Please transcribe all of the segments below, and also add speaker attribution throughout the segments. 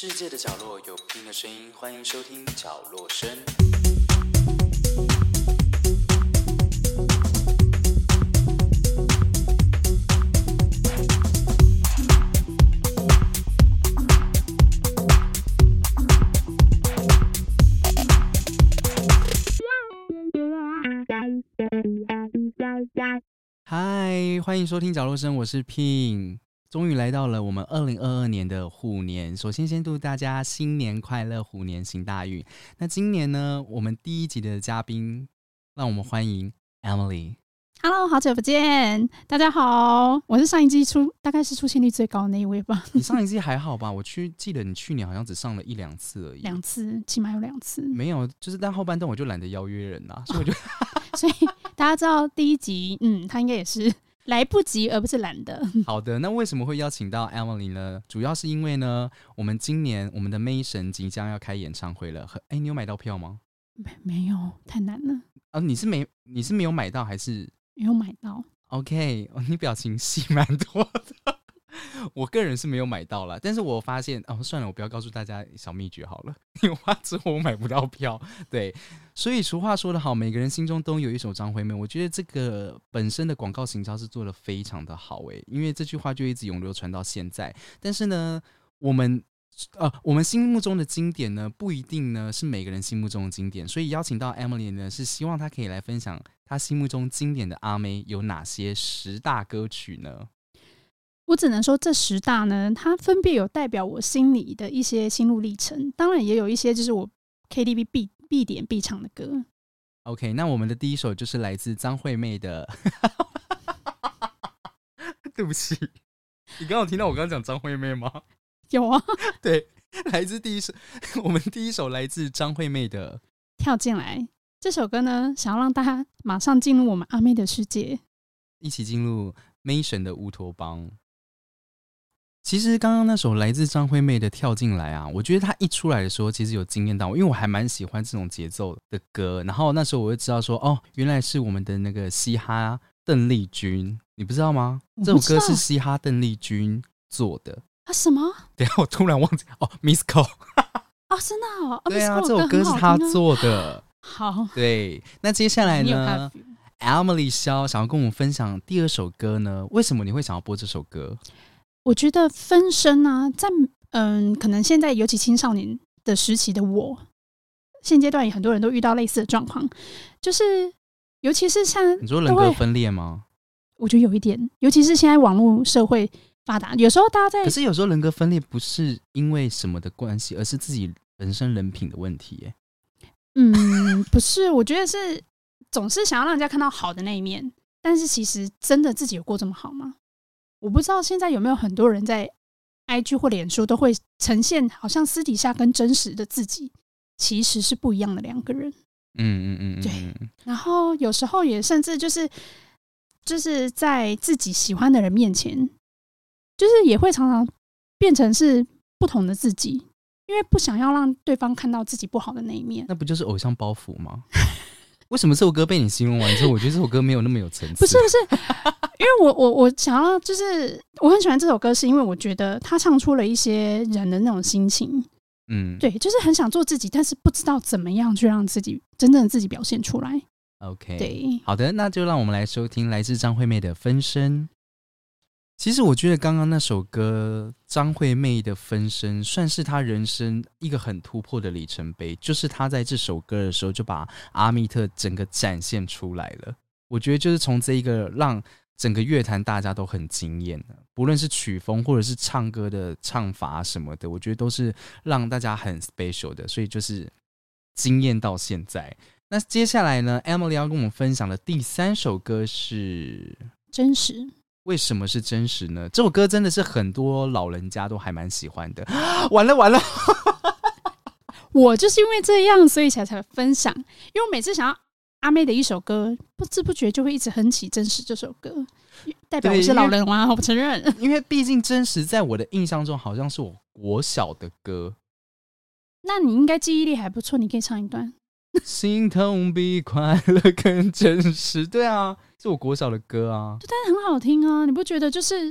Speaker 1: 世界的角落有不同的声音，欢迎收听角落声。嗨，欢迎收听角落声，我是 Pin。终于来到了我们二零二二年的虎年，首先先祝大家新年快乐，虎年行大运。那今年呢，我们第一集的嘉宾，让我们欢迎 Emily。
Speaker 2: Hello，好久不见，大家好，我是上一季出大概是出现率最高的那一位吧，
Speaker 1: 你上一季还好吧？我去记得你去年好像只上了一两次而已，
Speaker 2: 两次，起码有两次，
Speaker 1: 没有，就是但后半段我就懒得邀约人啊，所以我就
Speaker 2: 所以大家知道第一集，嗯，他应该也是来不及，而不是懒得。
Speaker 1: 好的。那为什么会邀请到 Emily 呢？主要是因为呢，我们今年我们的 May 神即将要开演唱会了。很哎，你有买到票吗？
Speaker 2: 没没有，太难了，
Speaker 1: 啊，你是没你是没有买到还是
Speaker 2: 没有买到。
Speaker 1: OK？哦你表情戏蛮多的。我个人是没有买到啦，但是我发现哦，算了，我不要告诉大家小秘诀好了，因为怕之后我买不到票。对，所以俗话说得好，每个人心中都有一首张惠妹。我觉得这个本身的广告行销是做的非常的好诶，因为这句话就一直永流传到现在。但是呢，我们呃，我们心目中的经典呢，不一定呢是每个人心目中的经典，所以邀请到 Emily 呢，是希望她可以来分享她心目中经典的阿妹有哪些十大歌曲呢？
Speaker 2: 我只能说这十大呢，它分别有代表我心里的一些心路历程，当然也有一些就是我 KTV 必必点必唱的歌。
Speaker 1: OK，那我们的第一首就是来自张惠妹的。对不起，你刚刚有听到我刚刚讲张惠妹吗？
Speaker 2: 有啊，
Speaker 1: 对，来自第一首，我们第一首来自张惠妹的。
Speaker 2: 跳进来这首歌呢，想要让大家马上进入我们阿妹的世界。
Speaker 1: 一起进入 Mason 的乌托邦。其实刚刚那首来自张惠妹的《跳进来》啊，我觉得她一出来的时候，其实有惊艳到我，因为我还蛮喜欢这种节奏的歌。然后那时候我就知道说，哦，原来是我们的那个嘻哈邓丽君，你不知道吗？这首歌是嘻哈邓丽君做的。
Speaker 2: 啊，什么？
Speaker 1: 等下我突然忘记哦，Miss Cole，
Speaker 2: 哦，真的哦，哦
Speaker 1: 对啊这首歌是。她做的。
Speaker 2: 好，
Speaker 1: 对，那接下来呢
Speaker 2: 看
Speaker 1: ，Emily 肖想要跟我们分享第二首歌呢？为什么你会想要播这首歌？
Speaker 2: 我觉得分身啊，在嗯，可能现在尤其青少年的时期的我，现阶段也很多人都遇到类似的状况，就是尤其是像
Speaker 1: 你说人格分裂吗？
Speaker 2: 我觉得有一点，尤其是现在网络社会发达，有时候大家在
Speaker 1: 可是有时候人格分裂不是因为什么的关系，而是自己本身人品的问题耶。
Speaker 2: 嗯，不是，我觉得是总是想要让人家看到好的那一面，但是其实真的自己有过这么好吗？我不知道现在有没有很多人在 IG 或脸书都会呈现，好像私底下跟真实的自己其实是不一样的两个人。
Speaker 1: 嗯嗯嗯，嗯
Speaker 2: 对然后有时候也甚至就是就是在自己喜欢的人面前，就是也会常常变成是不同的自己，因为不想要让对方看到自己不好的那一面。
Speaker 1: 那不就是偶像包袱吗？为什么这首歌被你形容完之后，我觉得这首歌没有那么有层次？
Speaker 2: 不是不是，因为我我我想要就是我很喜欢这首歌，是因为我觉得他唱出了一些人的那种心情，
Speaker 1: 嗯，
Speaker 2: 对，就是很想做自己，但是不知道怎么样去让自己真正的自己表现出来。
Speaker 1: ，OK，
Speaker 2: 对，
Speaker 1: 好的，那就让我们来收听来自张惠妹的《分身》。其实我觉得刚刚那首歌张惠妹的《分身》算是她人生一个很突破的里程碑，就是她在这首歌的时候就把阿密特整个展现出来了。我觉得就是从这一个让整个乐坛大家都很惊艳的，不论是曲风或者是唱歌的唱法什么的，我觉得都是让大家很 special 的，所以就是惊艳到现在。那接下来呢，Emily 要跟我们分享的第三首歌是
Speaker 2: 真实。
Speaker 1: 为什么是真实呢？这首歌真的是很多老人家都还蛮喜欢的。完 了完了，
Speaker 2: 我就是因为这样，所以才才分享。因为我每次想要阿妹的一首歌，不知不觉就会一直哼起《真实》这首歌，代表我是老人吗？我不承认。
Speaker 1: 因为毕竟真实在我的印象中好像是我国小的歌，
Speaker 2: 那你应该记忆力还不错，你可以唱一段。
Speaker 1: 心痛比快乐更真实。对啊，是我国小的歌啊。
Speaker 2: 但是很好听啊，你不觉得就是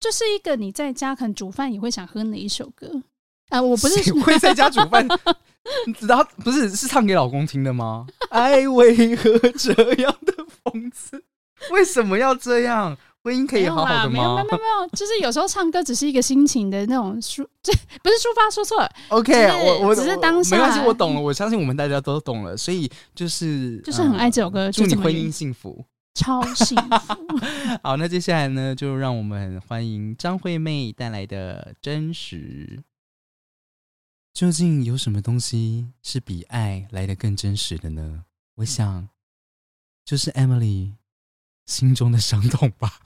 Speaker 2: 就是一个你在家可能煮饭也会想哼的一首歌？啊，我不是
Speaker 1: 谁会在家煮饭？然后不是是唱给老公听的吗？爱为何这样的讽刺？为什么要这样？婚姻可以好好的
Speaker 2: 没有啦没有
Speaker 1: 吗
Speaker 2: 没有没有，就是有时候唱歌只是一个心情的那种抒，这不是抒发，说错了
Speaker 1: ，？OK，我我
Speaker 2: 只是当下
Speaker 1: 没关系，我懂了。我相信我们大家都懂了，所以就是
Speaker 2: 就是很爱这首歌
Speaker 1: 呃祝你婚姻幸福。
Speaker 2: 超幸福。
Speaker 1: 好，那接下来呢，就让我们欢迎张惠妹带来的《真实》。究竟有什么东西是比爱来的更真实的呢？我想，就是 Emily 心中的伤痛吧。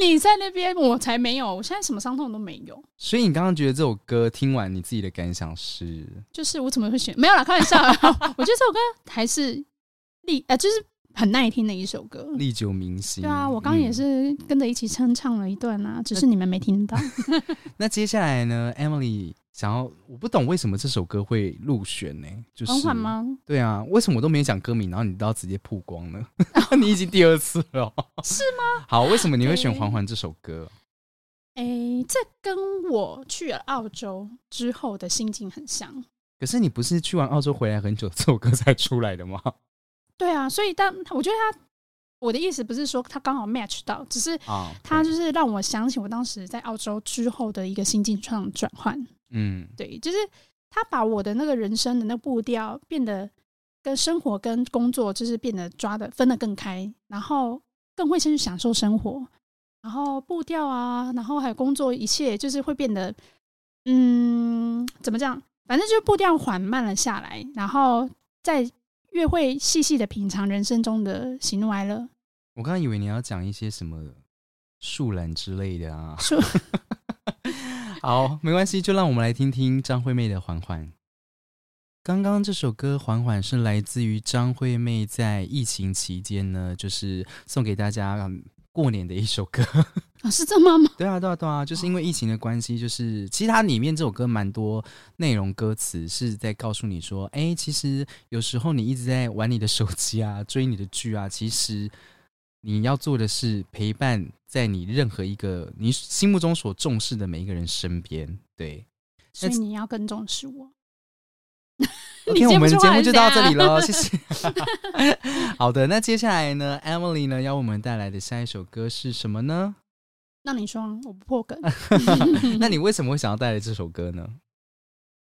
Speaker 2: 你在那边，我才没有，我现在什么伤痛都没有。
Speaker 1: 所以你刚刚觉得这首歌听完，你自己的感想是？
Speaker 2: 就是我怎么会选？没有啦，开玩笑啦。我觉得这首歌还是历呃，就是很耐听的一首歌。
Speaker 1: 历久弥新。
Speaker 2: 对啊，我刚刚也
Speaker 1: 嗯
Speaker 2: 是跟着一起唱唱了一段啊，只是你们没听到。
Speaker 1: 那接下来呢，Emily 想要，我不懂为什么这首歌会入选呢？就是
Speaker 2: 缓缓？吗？
Speaker 1: 对啊，为什么我都没讲歌名，然后你都要直接曝光呢？你已经第二次了哦，
Speaker 2: 是
Speaker 1: 吗？好，为什么你会选《
Speaker 2: 对
Speaker 1: 缓缓》这首歌？
Speaker 2: 诶，这跟我去了澳洲之后的心境很像。
Speaker 1: 可是你不是去完澳洲回来很久，这首歌才出来的吗？
Speaker 2: 对啊，所以但我觉得他，我的意思不是说他刚好 match 到，只是
Speaker 1: 啊，
Speaker 2: 他就是让我想起我当时在澳洲之后的一个心境上转换。
Speaker 1: 嗯
Speaker 2: 对，就是他把我的那个人生的那个步调变得跟生活跟工作就是变得抓的分得更开，然后更会先去享受生活，然后步调啊，然后还有工作，一切就是会变得，嗯，怎么讲？反正就是步调缓慢了下来，然后再越会细细的品尝人生中的喜怒哀乐。
Speaker 1: 我刚刚以为你要讲一些什么树懒之类的啊。
Speaker 2: 树
Speaker 1: 好，没关系，就让我们来听听张惠妹的《缓缓》。刚刚这首歌《缓缓》是来自于张惠妹在疫情期间呢，就是送给大家嗯过年的一首歌。
Speaker 2: 啊，是这么吗？
Speaker 1: 对啊，对啊，对啊，就是因为疫情的关系，就是其实它里面这首歌蛮多内容歌词是在告诉你说，哎，其实有时候你一直在玩你的手机啊，追你的剧啊，其实你要做的是陪伴在你任何一个你心目中所重视的每一个人身边。对
Speaker 2: 所以你要更重视我。
Speaker 1: ，OK，我们节
Speaker 2: 接不出话
Speaker 1: 目就到这里了，谢谢。好的，那接下来呢，Emily 呢要为我们带来的下一首歌是什么呢？
Speaker 2: 那你说，我不破梗。
Speaker 1: 那你为什么会想要带来这首歌呢？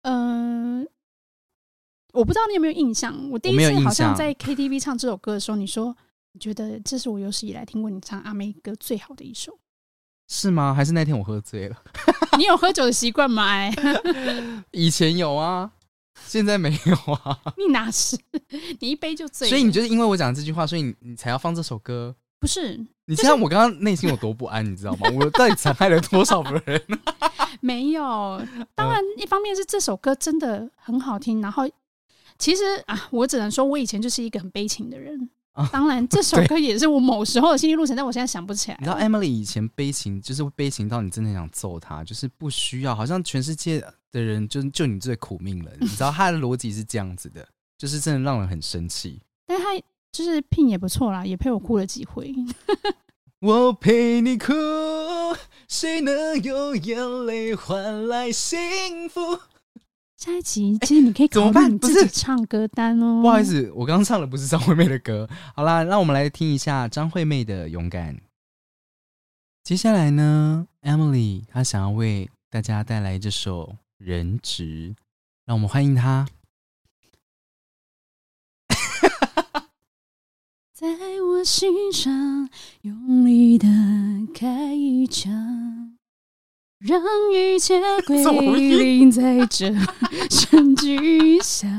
Speaker 2: 嗯、我不知道你有没有印象，我第一次好像在 KTV 唱这首歌的时候，你说你觉得这是我有史以来听过你唱阿妹歌最好的一首。
Speaker 1: 是吗？还是那天我喝醉了？
Speaker 2: 你有喝酒的习惯吗？哎，
Speaker 1: 以前有啊，现在没有啊。
Speaker 2: 你哪是？你一杯就醉。
Speaker 1: 所以你就是因为我讲这句话，所以你你才要放这首歌。
Speaker 2: 不是
Speaker 1: 你知道我刚刚内心有多不安，你知道吗？我到底残害了多少个人？
Speaker 2: 没有？当然，一方面是这首歌真的很好听，然后其实啊，我只能说我以前就是一个很悲情的人。
Speaker 1: 啊
Speaker 2: 当然，这首歌也是我某时候的心路路程，但我现在想不起来
Speaker 1: 你知道 Emily 以前悲情，就是悲情到你真的想揍她，就是不需要，好像全世界的人就就你最苦命了。你知道 他的逻辑是这样子的，就是真的让人很生气。
Speaker 2: 但他就是聘也不错啦，也陪我哭了几回。
Speaker 1: 我陪你哭，谁能用眼泪换来幸福？
Speaker 2: 下一集其实你可以
Speaker 1: 怎么办不是
Speaker 2: 己唱歌单哦。
Speaker 1: 不好意，思，我刚刚唱的不是张惠妹的歌。好啦，让我们来听一下张惠妹的《勇敢》。接下来呢，Emily 她想要为大家带来这首《人质》，让我们欢迎他。
Speaker 2: 在我心上用力的开一枪，让一切归 零 在这声巨响。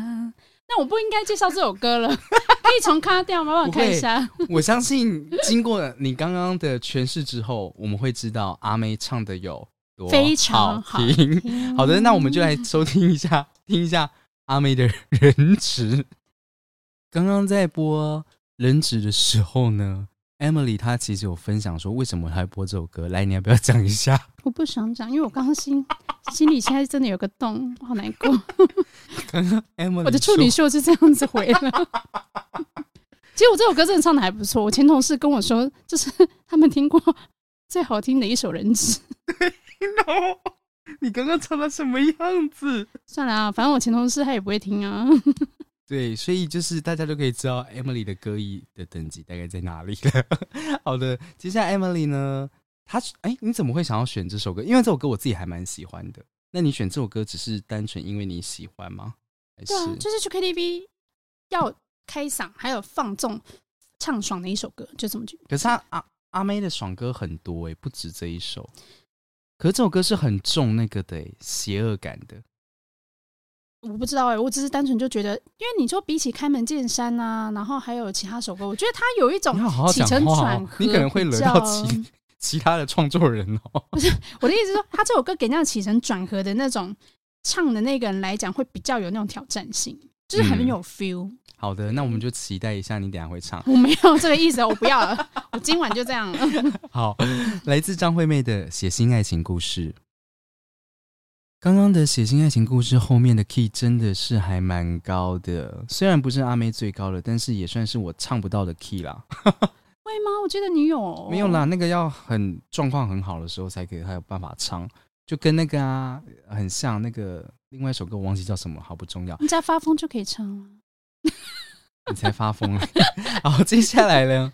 Speaker 2: 那我不应该介绍这首歌了，可以重卡掉吗？帮我看一下。
Speaker 1: 我相信经过你刚刚的诠释之后，我们会知道阿妹唱的有多
Speaker 2: 非常好
Speaker 1: 好的，那我们就来收听一下，听一下阿妹的《人质》。刚刚在播《人质》的时候呢，Emily 她其实有分享说为什么她会播这首歌。来，你要不要讲一下？
Speaker 2: 我不想讲，因为我刚刚心 心里现在真的有个洞，我好难过。
Speaker 1: 刚刚 Emily
Speaker 2: 我的处女秀就这样子回了。其实我这首歌真的唱的还不错，我前同事跟我说，这是他们听过最好听的一首人质。
Speaker 1: 哦！你刚刚唱的什么样子？
Speaker 2: 算了啊，反正我前同事他也不会听啊。
Speaker 1: 对，所以就是大家都可以知道 Emily 的歌艺的等级大概在哪里了。好的，接下来 Emily 呢，她哎，你怎么会想要选这首歌？因为这首歌我自己还蛮喜欢的。那你选这首歌只是单纯因为你喜欢吗？
Speaker 2: 对啊，就是去 KTV 要开嗓，还有放纵唱爽的一首歌，就这么句。
Speaker 1: 可是阿阿妹的爽歌很多哎，不止这一首。可是这首歌是很重那个的邪恶感的。
Speaker 2: 我不知道哎，我只是单纯就觉得，因为你说比起开门见山啊，然后还有其他首歌，我觉得它有一种起承转合，
Speaker 1: 你可能会惹到其其他的创作人
Speaker 2: 哦。不是我的意思是，说他这首歌给那样起承转合的那种唱的那个人来讲，会比较有那种挑战性，就是很有 feel。
Speaker 1: 好的，那我们就期待一下你等下会唱。
Speaker 2: 我没有这个意思，我不要了，我今晚就这样。
Speaker 1: 好，来自张惠妹的写心爱情故事。刚刚的写心爱情故事后面的 key 真的是还蛮高的，虽然不是阿妹最高的，但是也算是我唱不到的 key 啦。
Speaker 2: 会吗？我记得你有
Speaker 1: 没有啦？那个要很状况很好的时候才可以，还有办法唱，就跟那个啊很像。那个另外一首歌我忘记叫什么，好不重要。
Speaker 2: 你只要发疯就可以唱了。
Speaker 1: 你才发疯了。好，接下来呢？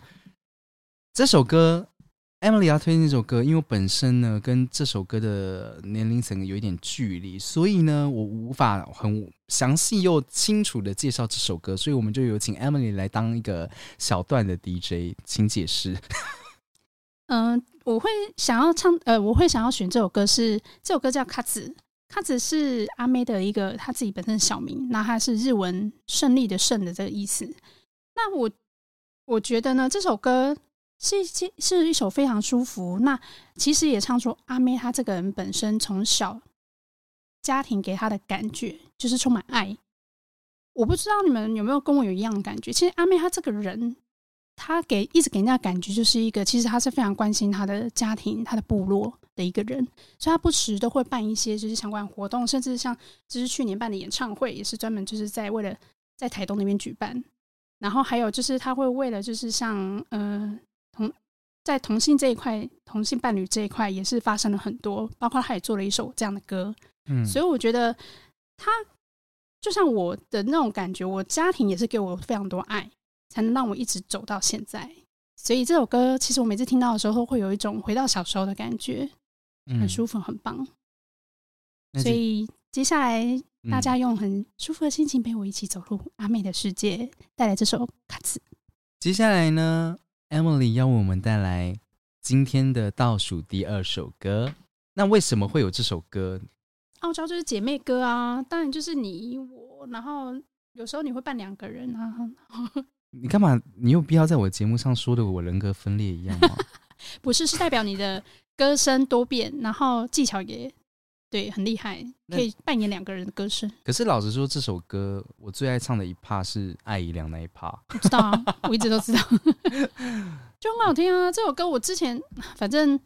Speaker 1: 这首歌。Emily 要推荐这首歌，因为我本身呢跟这首歌的年龄层有一点距离，所以呢我无法很详细又清楚的介绍这首歌，所以我们就有请 Emily 来当一个小段的 DJ，请解释。
Speaker 2: 嗯，我会想要唱，呃，我会想要选这首歌，是这首歌叫《卡子》，他只是阿妹的一个他自己本身的小名，那他是日文“胜利”的“胜”的这个意思。那我我觉得呢，这首歌。是一是一首非常舒服。那其实也唱出阿妹她这个人本身从小家庭给她的感觉就是充满爱。我不知道你们有没有跟我有一样的感觉。其实阿妹她这个人，她给一直给人家感觉就是一个，其实他是非常关心他的家庭、他的部落的一个人。所以他不时都会办一些就是相关活动，甚至像就是去年办的演唱会，也是专门就是在为了在台东那边举办。然后还有就是他会为了就是像呃。同在同性这一块，同性伴侣这一块也是发生了很多，包括他也做了一首这样的歌，嗯，所以我觉得他就像我的那种感觉，我家庭也是给我非常多爱，才能让我一直走到现在。所以这首歌其实我每次听到的时候，会有一种回到小时候的感觉，很舒服，很棒。所以接下来大家用很舒服的心情陪我一起走入阿妹的世界，带来这首卡兹。
Speaker 1: 接下来呢？Emily 要为我们带来今天的倒数第二首歌。那为什么会有这首歌？
Speaker 2: 傲娇就是姐妹歌啊，当然就是你我，然后有时候你会扮两个人啊。
Speaker 1: 你干嘛？你有必要在我节目上说的我人格分裂一样吗？
Speaker 2: 不是，是代表你的歌声多变，然后技巧也。对，很厉害，可以扮演两个人的歌声。
Speaker 1: 可是老实说，这首歌我最爱唱的一 part 是艾怡良那一 part。
Speaker 2: 知道啊，我一直都知道，就很好听啊。这首歌我之前反正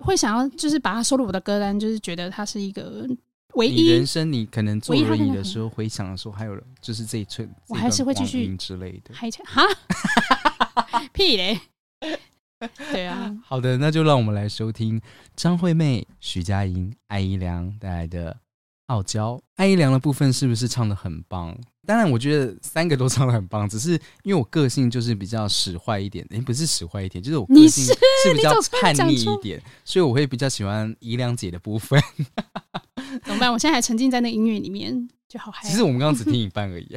Speaker 2: 会想要，就是把它收入我的歌单，就是觉得它是一个唯一
Speaker 1: 人生你可能坐轮椅的时候回想的时候，还有就是这一寸，
Speaker 2: 我还是会继续
Speaker 1: 之类的。
Speaker 2: 还哈 屁嘞！对啊，
Speaker 1: 好的，那就让我们来收听张惠妹、徐佳莹、艾怡良带来的《傲娇》。艾怡良的部分是不是唱的很棒？当然，我觉得三个都唱的很棒，只是因为我个性就是比较使坏一点，哎，不是使坏一点，就是我个性是比较叛逆一点，所以我会比较喜欢怡良姐的部分。
Speaker 2: 怎么办？我现在还沉浸在那个音乐里面，就好嗨。
Speaker 1: 其实我们刚刚只听一半而已。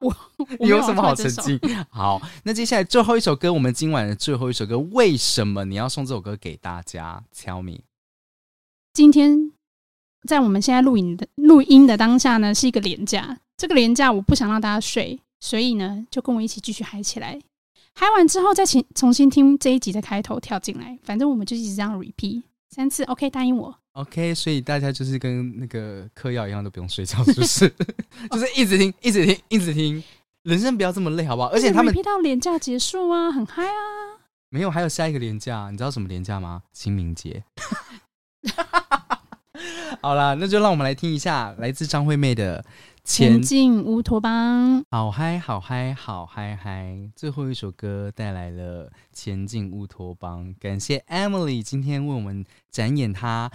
Speaker 2: 我
Speaker 1: 有什么好沉浸？好，那接下来最后一首歌，我们今晚的最后一首歌，为什么你要送这首歌给大家？Tell me。
Speaker 2: 今天在我们现在录影的录音的当下呢，是一个廉价。这个廉价我不想让大家睡，所以呢，就跟我一起继续嗨起来。嗨完之后再请重新听这一集的开头跳进来，反正我们就一直这样 repeat 三次。OK，答应我。
Speaker 1: OK，所以大家就是跟那个嗑药一样，都不用睡觉，是不是？就是一直听，一直听，一直听。人生不要这么累，好不好？而且他们
Speaker 2: 批到廉价结束啊，很嗨啊！
Speaker 1: 没有，还有下一个廉价，你知道什么廉价吗？清明节。好啦，那就让我们来听一下来自张惠妹的《
Speaker 2: 前进乌托邦，
Speaker 1: 好嗨，好嗨，好嗨嗨！最后一首歌带来了《前进乌托邦》，感谢 Emily 今天为我们展演她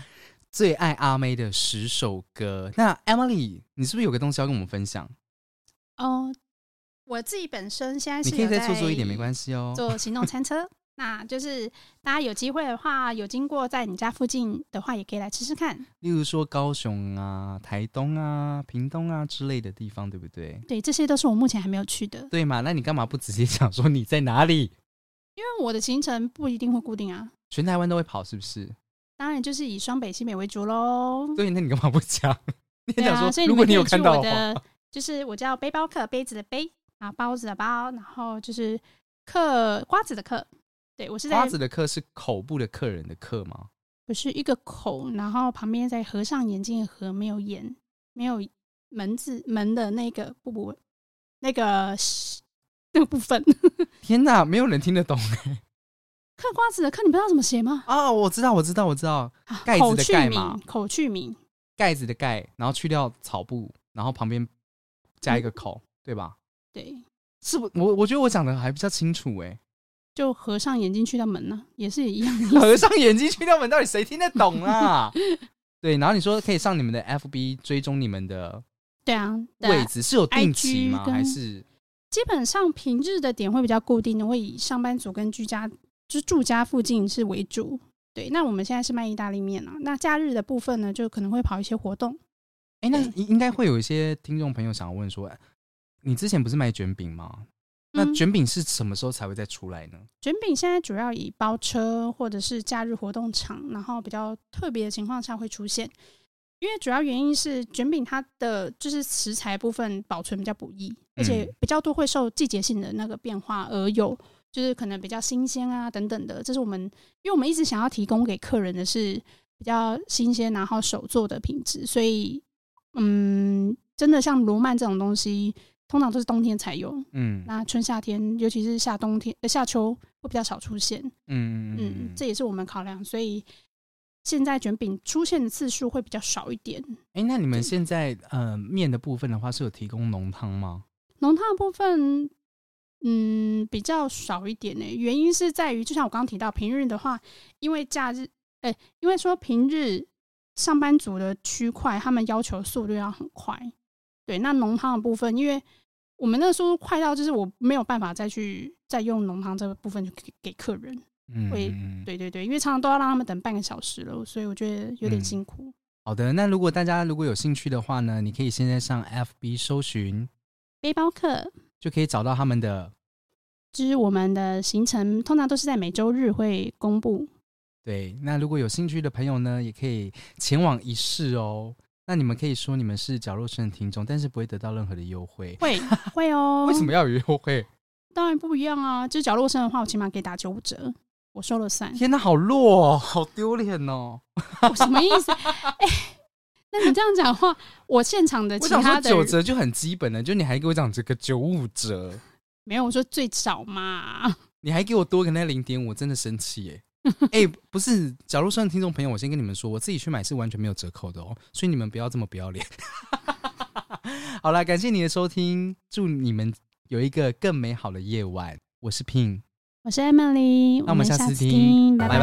Speaker 1: 最爱阿妹的十首歌。那 Emily，你是不是有个东西要跟我们分享？
Speaker 2: 哦，我自己本身现在是
Speaker 1: 你可以再做做一点，没关系哦。
Speaker 2: 做行动餐车。那就是大家有机会的话，有经过在你家附近的话，也可以来吃吃看。
Speaker 1: 例如说高雄啊、台东啊、屏东啊之类的地方，对不对？
Speaker 2: 对，这些都是我目前还没有去的，
Speaker 1: 对嘛？那你干嘛不直接讲说你在哪里？
Speaker 2: 因为我的行程不一定会固定啊。
Speaker 1: 全台湾都会跑，是不是？
Speaker 2: 当然就是以双北、西北为主喽。
Speaker 1: 对，那你干嘛不讲？你讲说，
Speaker 2: 所以
Speaker 1: 如果你有看到的，
Speaker 2: 就是我叫背包客，杯子的杯，啊包子的包，然后就是客瓜子的客。对我是在
Speaker 1: 瓜子的客是口部的客人的客吗？
Speaker 2: 不是一个口，然后旁边再合上眼睛的合，没有眼，没有门字门的那个不不那个那个部分。
Speaker 1: 天哪，没有人听得懂哎！
Speaker 2: 嗑瓜子的嗑，你不知道怎么写吗？
Speaker 1: 哦，我知道，我知道，我知道，
Speaker 2: 啊
Speaker 1: 盖子的盖嘛
Speaker 2: 口去名。
Speaker 1: 盖子的盖，然后去掉草部，然后旁边加一个口，对吧？
Speaker 2: 对，
Speaker 1: 是不？我我觉得我讲的还比较清楚哎。
Speaker 2: 就合上眼睛去掉门呢、也是一样的。
Speaker 1: 合上眼睛去掉门，到底谁听得懂啊？对，然后你说可以上你们的 FB 追踪你们的
Speaker 2: 对啊，
Speaker 1: 位置，是有定期吗？还是
Speaker 2: 基本上平日的点会比较固定的，会以上班族跟居家就是住家附近是为主。对，那我们现在是卖意大利面啊，那假日的部分呢，就可能会跑一些活动。
Speaker 1: 哎，那
Speaker 2: 对
Speaker 1: 应应该会有一些听众朋友想要问说，你之前不是卖卷饼吗？那
Speaker 2: 嗯
Speaker 1: 卷饼是什么时候才会再出来呢？
Speaker 2: 卷饼现在主要以包车或者是假日活动场，然后比较特别的情况下会出现。因为主要原因是卷饼它的就是食材部分保存比较不易，而且
Speaker 1: 嗯
Speaker 2: 比较多会受季节性的那个变化而有，就是可能比较新鲜啊等等的。这是我们因为我们一直想要提供给客人的是比较新鲜然后手做的品质，所以嗯，真的像罗曼这种东西，通常都是冬天才有。
Speaker 1: 嗯
Speaker 2: 那春夏天，尤其是夏冬天、呃夏秋会比较少出现，
Speaker 1: 嗯
Speaker 2: 嗯，这也是我们考量，所以现在卷饼出现的次数会比较少一点。
Speaker 1: 哎、那你们现在呃面的部分的话，是有提供浓汤吗？
Speaker 2: 浓汤的部分，嗯，比较少一点呢。原因是在于，就像我刚刚提到，平日的话，因为假日，哎、因为说平日上班族的区块，他们要求速度要很快。对，那浓汤的部分，因为我们那个速度快到，就是我没有办法再去再用浓汤这个部分去给给客人。
Speaker 1: 嗯，
Speaker 2: 会
Speaker 1: 嗯
Speaker 2: 对对对，因为常常都要让他们等半个小时了，所以我觉得有点
Speaker 1: 嗯
Speaker 2: 辛苦。
Speaker 1: 好的，那如果大家如果有兴趣的话呢，你可以现在上 FB 搜寻，
Speaker 2: 背包客
Speaker 1: 就可以找到他们的。
Speaker 2: 就是我们的行程，通常都是在每周日会公布。
Speaker 1: 对，那如果有兴趣的朋友呢，也可以前往一试哦。那你们可以说你们是角落生的听众，但是不会得到任何的优惠。
Speaker 2: 会会哦，
Speaker 1: 为什么？要有优惠？
Speaker 2: 当然不一样啊！就是角落生的话，我起码可以打九五折，我说了算。
Speaker 1: 天哪，好弱哦，好丢脸哦！
Speaker 2: 我什么意思？哎、那你这样讲话，我现场的其他的
Speaker 1: 九折就很基本了，就你还给我讲这个九五折，
Speaker 2: 没有，我说最少嘛。
Speaker 1: 你还给我多个那零点五，真的生气耶！哎、不是，角落生的听众朋友，我先跟你们说，我自己去买是完全没有折扣的哦，所以你们不要这么不要脸。好了，感谢你的收听，祝你们有一个更美好的夜晚。我是 Pin，
Speaker 2: 我是 Emily，
Speaker 1: 那我们下
Speaker 2: 下
Speaker 1: 次听拜拜